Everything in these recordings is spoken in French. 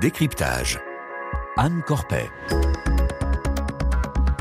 Décryptage. Anne Corpet.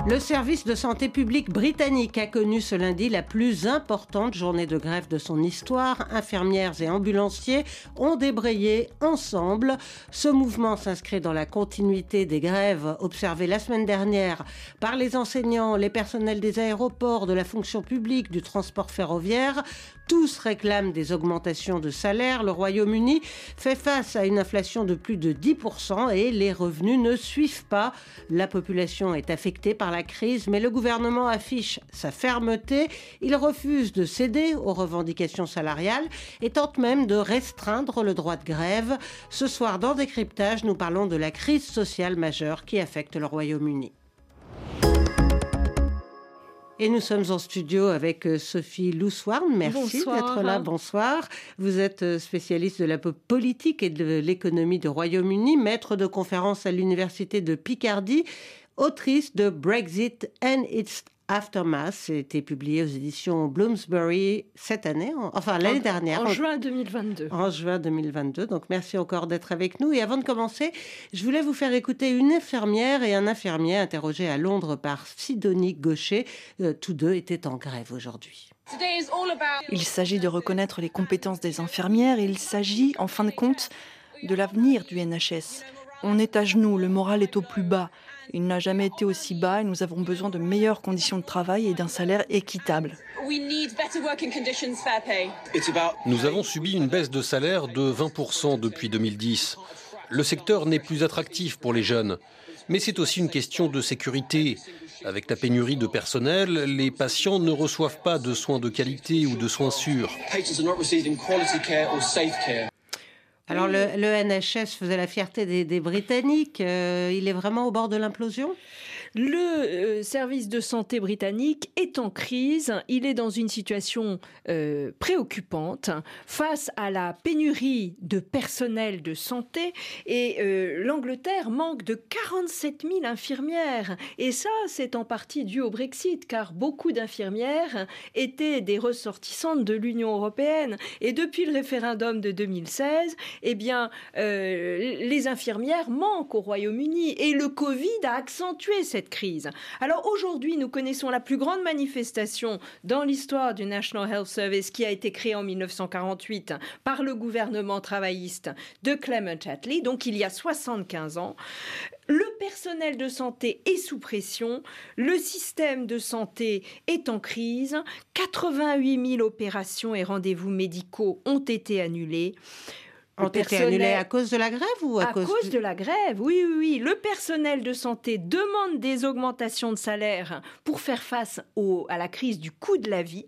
Le service de santé publique britannique a connu ce lundi la plus importante journée de grève de son histoire. Infirmières et ambulanciers ont débrayé ensemble. Ce mouvement s'inscrit dans la continuité des grèves observées la semaine dernière par les enseignants, les personnels des aéroports, de la fonction publique, du transport ferroviaire. Tous réclament des augmentations de salaire. Le Royaume-Uni fait face à une inflation de plus de 10% et les revenus ne suivent pas. La population est affectée par la crise, mais le gouvernement affiche sa fermeté. Il refuse de céder aux revendications salariales et tente même de restreindre le droit de grève. Ce soir, dans Décryptage, nous parlons de la crise sociale majeure qui affecte le Royaume-Uni. Et nous sommes en studio avec euh, Sophie Louswarn. Merci d'être là. Bonsoir. Vous êtes euh, spécialiste de la politique et de l'économie du Royaume-Uni, maître de conférence à l'Université de Picardie, autrice de Brexit and its Aftermath, c'était publié aux éditions Bloomsbury cette année, enfin l'année dernière. En juin 2022. En juin 2022. Donc merci encore d'être avec nous. Et avant de commencer, je voulais vous faire écouter une infirmière et un infirmier interrogés à Londres par Sidonie Gaucher. Euh, tous deux étaient en grève aujourd'hui. Il s'agit de reconnaître les compétences des infirmières. Il s'agit, en fin de compte, de l'avenir du NHS. On est à genoux, le moral est au plus bas. Il n'a jamais été aussi bas et nous avons besoin de meilleures conditions de travail et d'un salaire équitable. Nous avons subi une baisse de salaire de 20% depuis 2010. Le secteur n'est plus attractif pour les jeunes. Mais c'est aussi une question de sécurité. Avec la pénurie de personnel, les patients ne reçoivent pas de soins de qualité ou de soins sûrs. Alors le, NHS faisait la fierté des, Britanniques. Euh, il est vraiment au bord de l'implosion? Le euh, service de santé britannique est en crise. Il est dans une situation euh, préoccupante face à la pénurie de personnel de santé. Et euh, l'Angleterre manque de 47 000 infirmières. Et ça, c'est en partie dû au Brexit, car beaucoup d'infirmières étaient des ressortissantes de l'Union européenne. Et depuis le référendum de 2016, eh bien, les infirmières manquent au Royaume-Uni. Et le Covid a accentué cette crise. Alors aujourd'hui, nous connaissons la plus grande manifestation dans l'histoire du National Health Service qui a été créée en 1948 par le gouvernement travailliste de Clement Attlee, donc il y a 75 ans. Le personnel de santé est sous pression, le système de santé est en crise, 88 000 opérations et rendez-vous médicaux ont été annulés ont été annulés à cause de la grève ou à, cause, de... la grève Oui, oui, oui. Le personnel de santé demande des augmentations de salaire pour faire face à la crise du coût de la vie.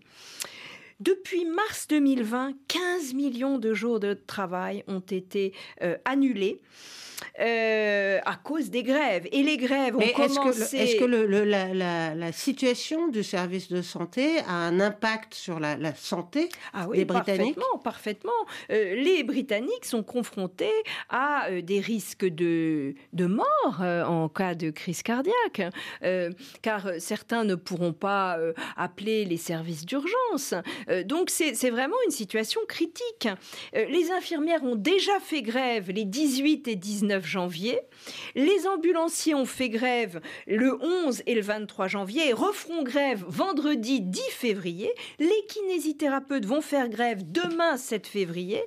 Depuis mars 2020, 15 millions de jours de travail ont été euh, annulés. Euh, à cause des grèves. Et les grèves ont commencé... Est-ce que, la, situation du service de santé a un impact sur la, santé ah des Britanniques? Parfaitement, parfaitement. Euh, les Britanniques sont confrontés à euh, des risques de, de mort en cas de crise cardiaque, car certains ne pourront pas appeler les services d'urgence. donc c'est vraiment une situation critique. les infirmières ont déjà fait grève les 18 et 19 janvier. Les ambulanciers ont fait grève le 11 et le 23 janvier et referont grève vendredi 10 février. Les kinésithérapeutes vont faire grève demain 7 février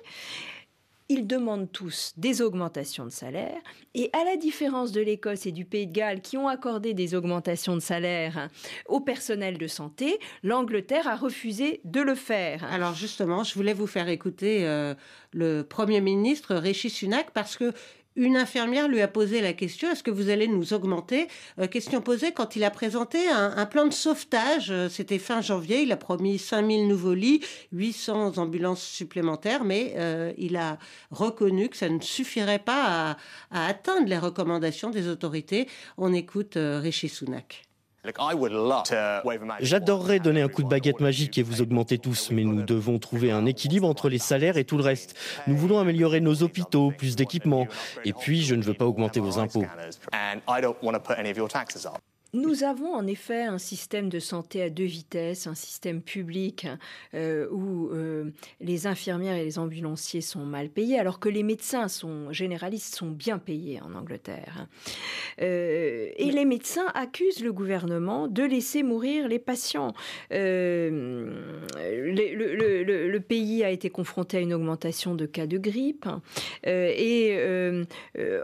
ils demandent tous des augmentations de salaire. Et à la différence de l'Écosse et du Pays de Galles qui ont accordé des augmentations de salaire au personnel de santé, l'Angleterre a refusé de le faire. Alors justement, je voulais vous faire écouter euh, le Premier ministre Rishi Sunak parce que une infirmière lui a posé la question est-ce que vous allez nous augmenter euh, Question posée quand il a présenté un, plan de sauvetage. Euh, c'était fin janvier. Il a promis 5000 nouveaux lits, 800 ambulances supplémentaires, mais euh, il a reconnu que ça ne suffirait pas à, atteindre les recommandations des autorités. On écoute Rishi Sunak. J'adorerais donner un coup de baguette magique et vous augmenter tous, mais nous devons trouver un équilibre entre les salaires et tout le reste. Nous voulons améliorer nos hôpitaux, plus d'équipements, et puis je ne veux pas augmenter vos impôts. Nous avons en effet un système de santé à deux vitesses, un système public euh, où euh, les infirmières et les ambulanciers sont mal payés, alors que les médecins sont généralistes sont bien payés en Angleterre. Euh, et les médecins accusent le gouvernement de laisser mourir les patients. le, le, pays a été confronté à une augmentation de cas de grippe et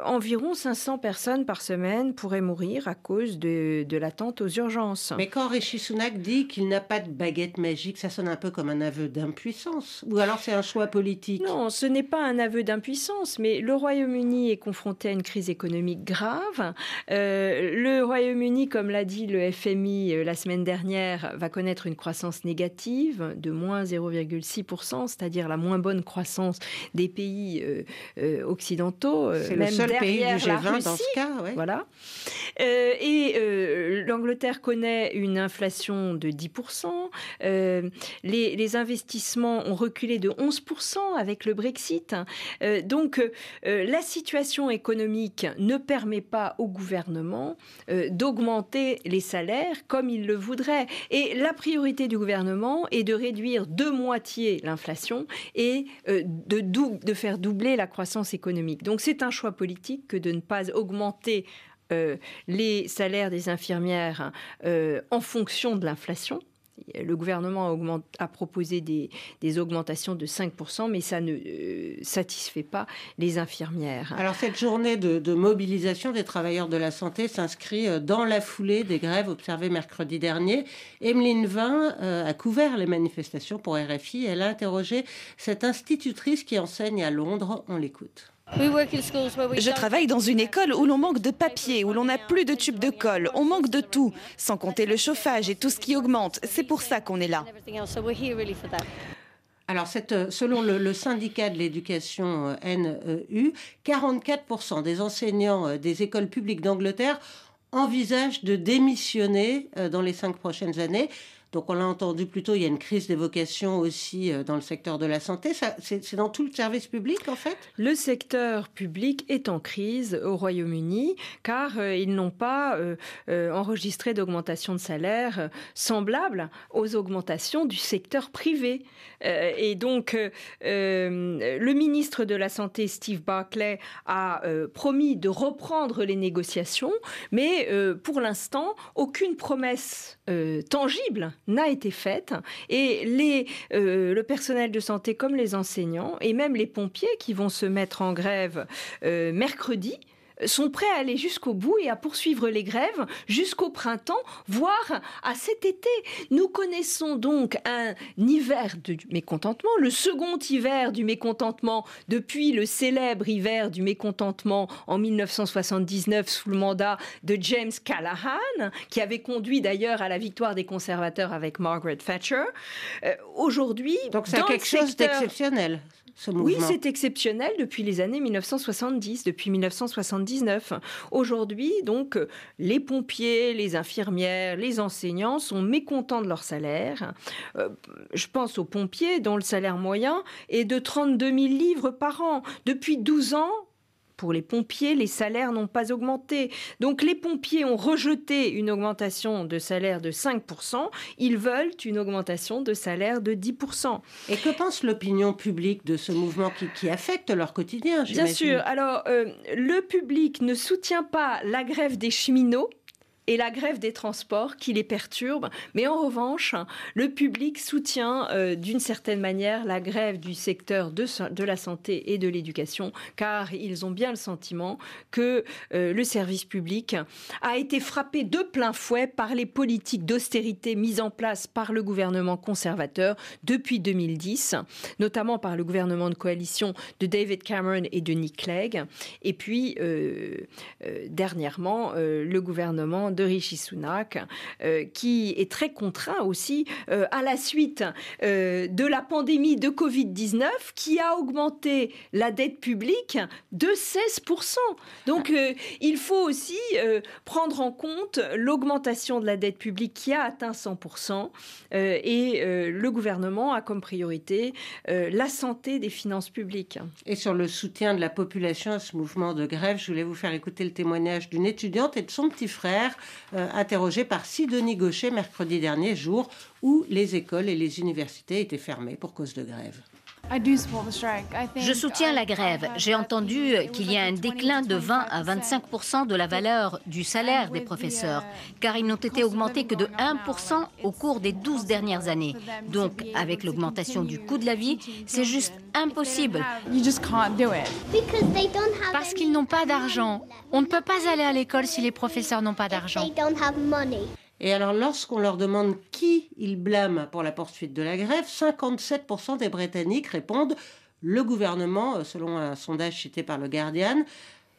environ 500 personnes par semaine pourraient mourir à cause de, de l'attente aux urgences. Mais quand Rishi Sunak dit qu'il n'a pas de baguette magique, ça sonne un peu comme un aveu d'impuissance. Ou alors c'est un choix politique Non, ce n'est pas un aveu d'impuissance, mais le Royaume-Uni est confronté à une crise économique grave. Euh, le Royaume-Uni, comme l'a dit le FMI euh, la semaine dernière, va connaître une croissance négative de moins 0,6%, c'est-à-dire la moins bonne croissance des pays euh, occidentaux. C'est le seul pays du G20 dans ce cas. Voilà. et l'Angleterre connaît une inflation de 10%. Euh, les, investissements ont reculé de 11% avec le Brexit. Euh, donc euh, la situation économique ne permet pas au gouvernement d'augmenter les salaires comme il le voudrait. Et la priorité du gouvernement est de réduire de moitié l'inflation et de, de faire doubler la croissance économique. Donc c'est un choix politique que de ne pas augmenter les salaires des infirmières en fonction de l'inflation le gouvernement a, proposé des, augmentations de 5%, mais ça ne euh, satisfait pas les infirmières. Alors cette journée de, mobilisation des travailleurs de la santé s'inscrit euh, dans la foulée des grèves observées mercredi dernier. Emeline Vin euh, a couvert les manifestations pour RFI. Elle a interrogé cette institutrice qui enseigne à Londres. On l'écoute. Je travaille dans une école où l'on manque de papier, où l'on n'a plus de tubes de colle, on manque de tout, sans compter le chauffage et tout ce qui augmente. C'est pour ça qu'on est là. Alors, euh, selon le, syndicat de l'éducation euh, NEU, 44% des enseignants euh, des écoles publiques d'Angleterre envisagent de démissionner dans les cinq prochaines années. Donc on l'a entendu plus tôt, il y a une crise des vocations aussi euh, dans le secteur de la santé. C'est dans tout le service public en fait? Le secteur public est en crise au Royaume-Uni car euh, ils n'ont pas euh, enregistré d'augmentation de salaire semblable aux augmentations du secteur privé. et donc le ministre de la Santé, Steve Barclay, a promis de reprendre les négociations, mais pour l'instant, aucune promesse tangible n'a été faite. Et les, euh, le personnel de santé comme les enseignants et même les pompiers qui vont se mettre en grève euh, mercredi sont prêts à aller jusqu'au bout et à poursuivre les grèves jusqu'au printemps, voire à cet été. Nous connaissons donc un hiver de mécontentement, le second hiver du mécontentement depuis le célèbre hiver du mécontentement en 1979 sous le mandat de James Callaghan, qui avait conduit d'ailleurs à la victoire des conservateurs avec Margaret Thatcher. Euh, aujourd'hui, donc c'est quelque chose d'exceptionnel. Oui, c'est exceptionnel depuis les années 1970, depuis 1979. Aujourd'hui, donc, les pompiers, les infirmières, les enseignants sont mécontents de leur salaire. Euh, je pense aux pompiers dont le salaire moyen est de 32 000 livres par an. Depuis 12 ans, pour les pompiers, les salaires n'ont pas augmenté. Donc les pompiers ont rejeté une augmentation de salaire de 5%, ils veulent une augmentation de salaire de 10%. Et que pense l'opinion publique de ce mouvement qui, affecte leur quotidien Bien sûr, alors euh, le public ne soutient pas la grève des cheminots et la grève des transports qui les perturbe. Mais en revanche, le public soutient euh, d'une certaine manière la grève du secteur de, la santé et de l'éducation, car ils ont bien le sentiment que euh, le service public a été frappé de plein fouet par les politiques d'austérité mises en place par le gouvernement conservateur depuis 2010, notamment par le gouvernement de coalition de David Cameron et de Nick Clegg, et puis euh, dernièrement le gouvernement Rishi Sunak, euh, qui est très contraint aussi euh, à la suite euh, de la pandémie de Covid-19 qui a augmenté la dette publique de 16%. Donc il faut aussi prendre en compte l'augmentation de la dette publique qui a atteint 100% et le gouvernement a comme priorité la santé des finances publiques. Et sur le soutien de la population à ce mouvement de grève, je voulais vous faire écouter le témoignage d'une étudiante et de son petit frère interrogé par Sidonie Gaucher mercredi dernier, jour où les écoles et les universités étaient fermées pour cause de grève. Je soutiens la grève. J'ai entendu qu'il y a un déclin de 20 à 25% de la valeur du salaire des professeurs, car ils n'ont été augmentés que de 1% au cours des 12 dernières années. Donc, avec l'augmentation du coût de la vie, c'est juste impossible. Parce qu'ils n'ont pas d'argent. On ne peut pas aller à l'école si les professeurs n'ont pas d'argent. Et alors, lorsqu'on leur demande qui ils blâment pour la poursuite de la grève, 57% des Britanniques répondent le gouvernement, euh, selon un sondage cité par le Guardian.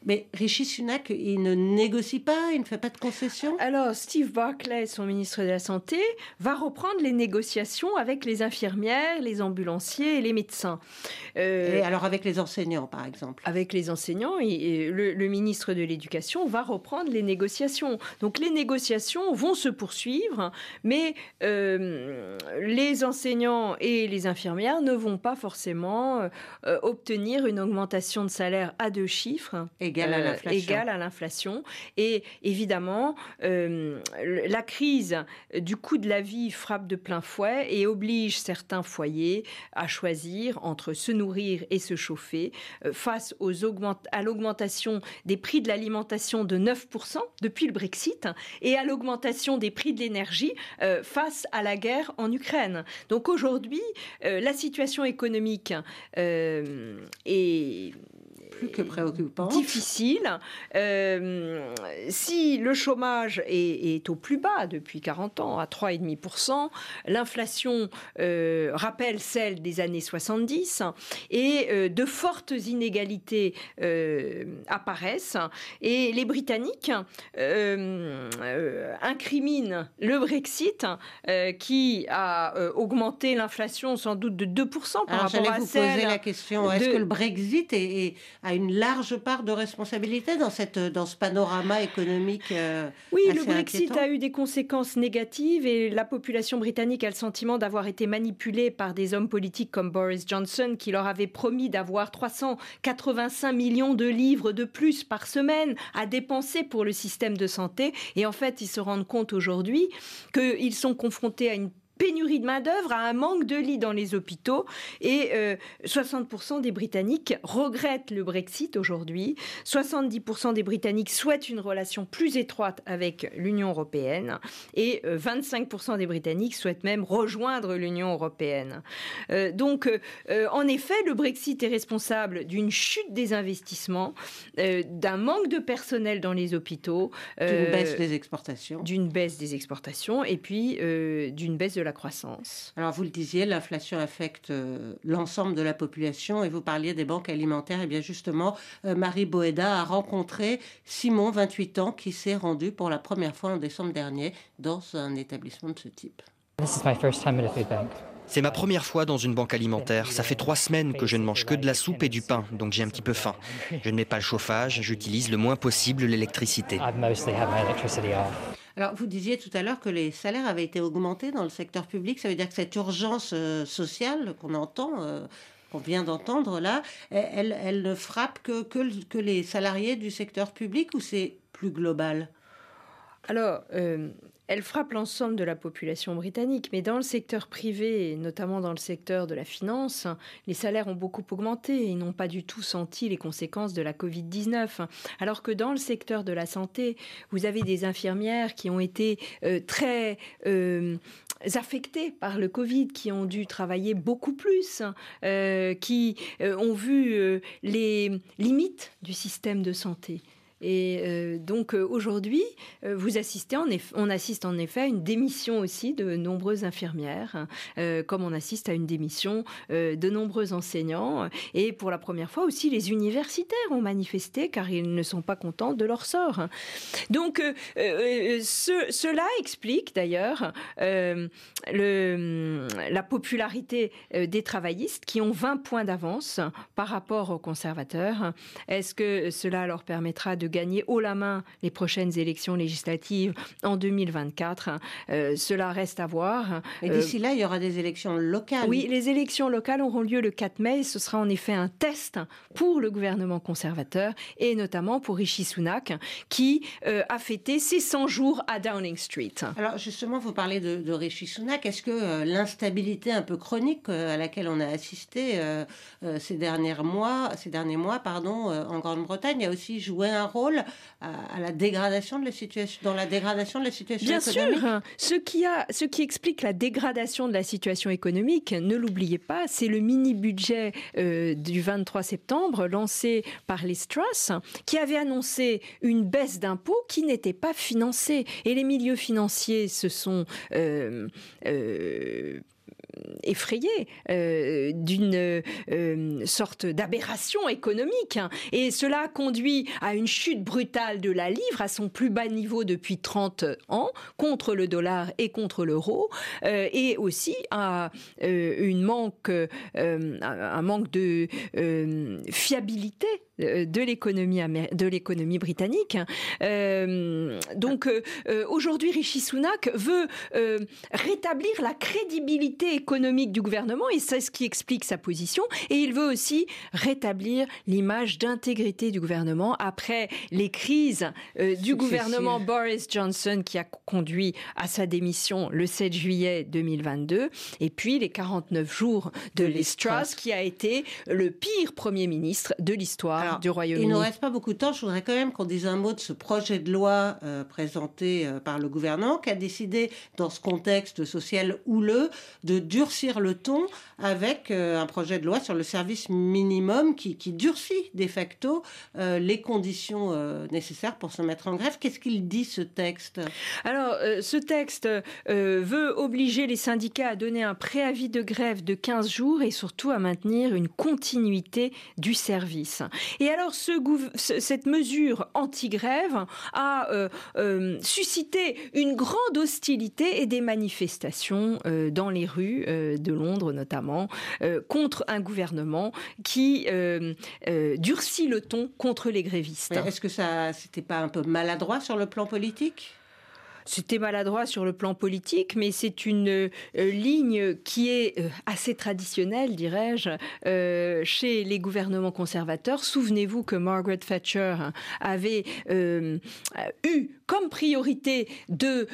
Mais Rishi Sunak, il ne négocie pas, il ne fait pas de concessions Alors, Steve Barclay, son ministre de la Santé, va reprendre les négociations avec les infirmières, les ambulanciers et les médecins. Euh, et alors avec les enseignants, par exemple? Avec les enseignants, et, le, ministre de l'Éducation va reprendre les négociations. Donc les négociations vont se poursuivre, mais euh, les enseignants et les infirmières ne vont pas forcément euh, obtenir une augmentation de salaire à deux chiffres. Euh, égale à l'inflation. Et évidemment, euh, la crise du coût de la vie frappe de plein fouet et oblige certains foyers à choisir entre se nourrir et se chauffer euh, face aux à l'augmentation des prix de l'alimentation de 9% depuis le Brexit et à l'augmentation des prix de l'énergie face à la guerre en Ukraine. Donc aujourd'hui, la situation économique est que préoccupant. Difficile. Euh, si le chômage est, au plus bas depuis 40 ans, à 3,5%, l'inflation euh, rappelle celle des années 70 et euh, de fortes inégalités apparaissent. Et les Britanniques incriminent le Brexit qui a augmenté l'inflation sans doute de 2% par rapport à vous celle poser la question, est-ce que le Brexit est, a une large part de responsabilité dans, cette, dans ce panorama économique euh, Oui, le Brexit a eu des conséquences négatives et la population britannique a le sentiment d'avoir été manipulée par des hommes politiques comme Boris Johnson qui leur avait promis d'avoir 385 millions de livres de plus par semaine à dépenser pour le système de santé. Et en fait, ils se rendent compte aujourd'hui qu'ils sont confrontés à une pénurie de main-d'œuvre, à un manque de lits dans les hôpitaux. Et 60% euh, des Britanniques regrettent le Brexit aujourd'hui. 70% des Britanniques souhaitent une relation plus étroite avec l'Union européenne. Et 25% euh, des Britanniques souhaitent même rejoindre l'Union européenne. Euh, donc, en effet, le Brexit est responsable d'une chute des investissements, d'un manque de personnel dans les hôpitaux, d'une baisse des exportations, d'une baisse des exportations, et puis d'une baisse de la croissance. Alors vous le disiez, l'inflation affecte euh, l'ensemble de la population et vous parliez des banques alimentaires. Et bien justement, euh, Marie Boeda a rencontré Simon, 28 ans, qui s'est rendu pour la première fois en décembre dernier dans un établissement de ce type. C'est ma première fois dans une banque alimentaire. Ça fait trois semaines que je ne mange que de la soupe et du pain, donc j'ai un petit peu faim. Je ne mets pas le chauffage, j'utilise le moins possible l'électricité. Alors, vous disiez tout à l'heure que les salaires avaient été augmentés dans le secteur public. Ça veut dire que cette urgence euh, sociale qu'on entend, euh, qu'on vient d'entendre là, elle, ne frappe que, que, les salariés du secteur public ou c'est plus global? Alors, euh, elle frappe l'ensemble de la population britannique, mais dans le secteur privé, notamment dans le secteur de la finance, les salaires ont beaucoup augmenté et n'ont pas du tout senti les conséquences de la Covid-19. Alors que dans le secteur de la santé, vous avez des infirmières qui ont été euh, très euh, affectées par le Covid, qui ont dû travailler beaucoup plus, euh, qui ont vu les limites du système de santé. Et euh, donc euh, aujourd'hui, euh, vous assistez on assiste en effet à une démission aussi de nombreuses infirmières, comme on assiste à une démission de nombreux enseignants. Et pour la première fois aussi, les universitaires ont manifesté car ils ne sont pas contents de leur sort. Donc cela explique d'ailleurs la popularité des travaillistes qui ont 20 points d'avance par rapport aux conservateurs. Est-ce que cela leur permettra de gagner haut la main les prochaines élections législatives en 2024. cela reste à voir. Et d'ici là, il y aura des élections locales. Oui, les élections locales auront lieu le 4 mai. Ce sera en effet un test pour le gouvernement conservateur et notamment pour Rishi Sunak qui a fêté ses 100 jours à Downing Street. Alors justement, vous parlez de, de Rishi Sunak. Est-ce que l'instabilité un peu chronique à laquelle on a assisté ces derniers mois, ces derniers mois, pardon, en Grande-Bretagne, a aussi joué un rôle à, la dégradation de la situation, dans la dégradation de la situation Bien économique. sûr, ce qui a, ce qui explique la dégradation de la situation économique, ne l'oubliez pas, c'est le mini budget euh, du 23 septembre lancé par les Truss, qui avait annoncé une baisse d'impôts qui n'était pas financée, et les milieux financiers se sont euh, euh, effrayé euh, d'une euh, sorte d'aberration économique. Et cela conduit à une chute brutale de la livre à son plus bas niveau depuis 30 ans contre le dollar et contre l'euro, euh, et aussi à une manque, un manque de fiabilité de l'économie de l'économie britannique. donc aujourd'hui, Rishi Sunak veut rétablir la crédibilité économique du gouvernement et c'est ce qui explique sa position. Et il veut aussi rétablir l'image d'intégrité du gouvernement après les crises euh, du gouvernement Boris Johnson qui a conduit à sa démission le 7 juillet 2022 et puis les 49 jours de Liz Truss qui a été le pire Premier ministre de l'histoire du Royaume-Uni. Il ne reste pas beaucoup de temps. Je voudrais quand même qu'on dise un mot de ce projet de loi euh, présenté euh, par le gouvernement qui a décidé, dans ce contexte social houleux, de durcir le ton avec euh, un projet de loi sur le service minimum qui, durcit de facto les conditions nécessaires pour se mettre en grève. Qu'est-ce qu'il dit ce texte? Alors, ce texte veut obliger les syndicats à donner un préavis de grève de 15 jours et surtout à maintenir une continuité du service. Et alors, ce, cette mesure anti-grève a suscité une grande hostilité et des manifestations dans les rues euh, de Londres notamment, euh, contre un gouvernement qui euh, durcit le ton contre les grévistes. Est-ce que ça, c'était pas un peu maladroit sur le plan politique? C'était maladroit sur le plan politique, mais c'est une euh, ligne qui est euh, assez traditionnelle, dirais-je, euh, chez les gouvernements conservateurs. Souvenez-vous que Margaret Thatcher avait eu comme priorité de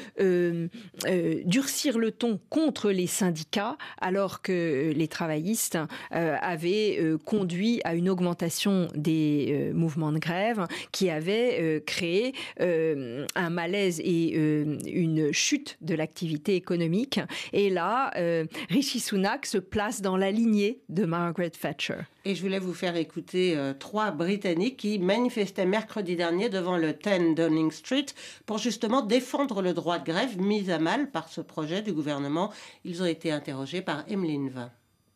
durcir le ton contre les syndicats, alors que les travaillistes avaient conduit à une augmentation des mouvements de grève qui avait créé un malaise et une chute de l'activité économique. Et là, euh, Rishi Sunak se place dans la lignée de Margaret Thatcher. Et je voulais vous faire écouter euh, trois Britanniques qui manifestaient mercredi dernier devant le 10 Downing Street pour justement défendre le droit de grève mis à mal par ce projet du gouvernement. Ils ont été interrogés par Emeline Vin.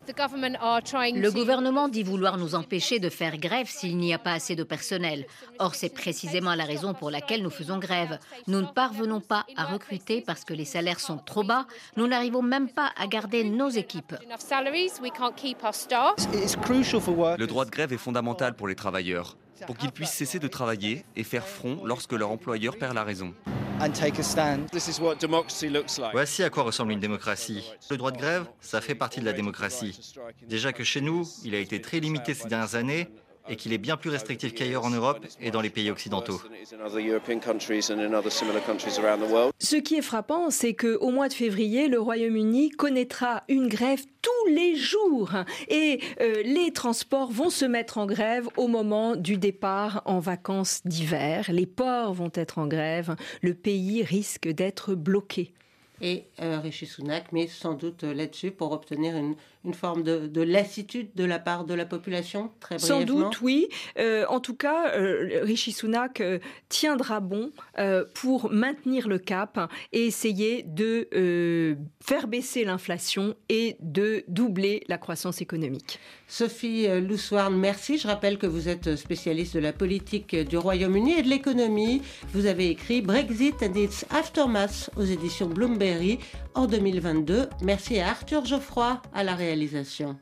Le gouvernement dit vouloir nous empêcher de faire grève s'il n'y a pas assez de personnel. Or, c'est précisément la raison pour laquelle nous faisons grève. Nous ne parvenons pas à recruter parce que les salaires sont trop bas. Nous n'arrivons même pas à garder nos équipes. Le droit de grève est fondamental pour les travailleurs, pour qu'ils puissent cesser de travailler et faire front lorsque leur employeur perd la raison. Voici à quoi ressemble une démocratie. Le droit de grève, ça fait partie de la démocratie. Déjà que chez nous, il a été très limité ces dernières années et qu'il est bien plus restrictif qu'ailleurs en Europe et dans les pays occidentaux. Ce qui est frappant, c'est qu'au mois de février, le Royaume-Uni connaîtra une grève tous les jours et euh, les transports vont se mettre en grève au moment du départ en vacances d'hiver. Les ports vont être en grève. Le pays risque d'être bloqué et euh, Rishi Sunak met sans doute euh, là-dessus pour obtenir une, une forme de, de, lassitude de la part de la population, très brièvement. Sans doute, oui. Euh, en tout cas, euh, Rishi Sunak euh, tiendra bon pour maintenir le cap et essayer de faire baisser l'inflation et de doubler la croissance économique. Sophie Loussoirne, merci. Je rappelle que vous êtes spécialiste de la politique du Royaume-Uni et de l'économie. Vous avez écrit Brexit and its Aftermath aux éditions En 2022. Merci à Arthur Geoffroy à la réalisation.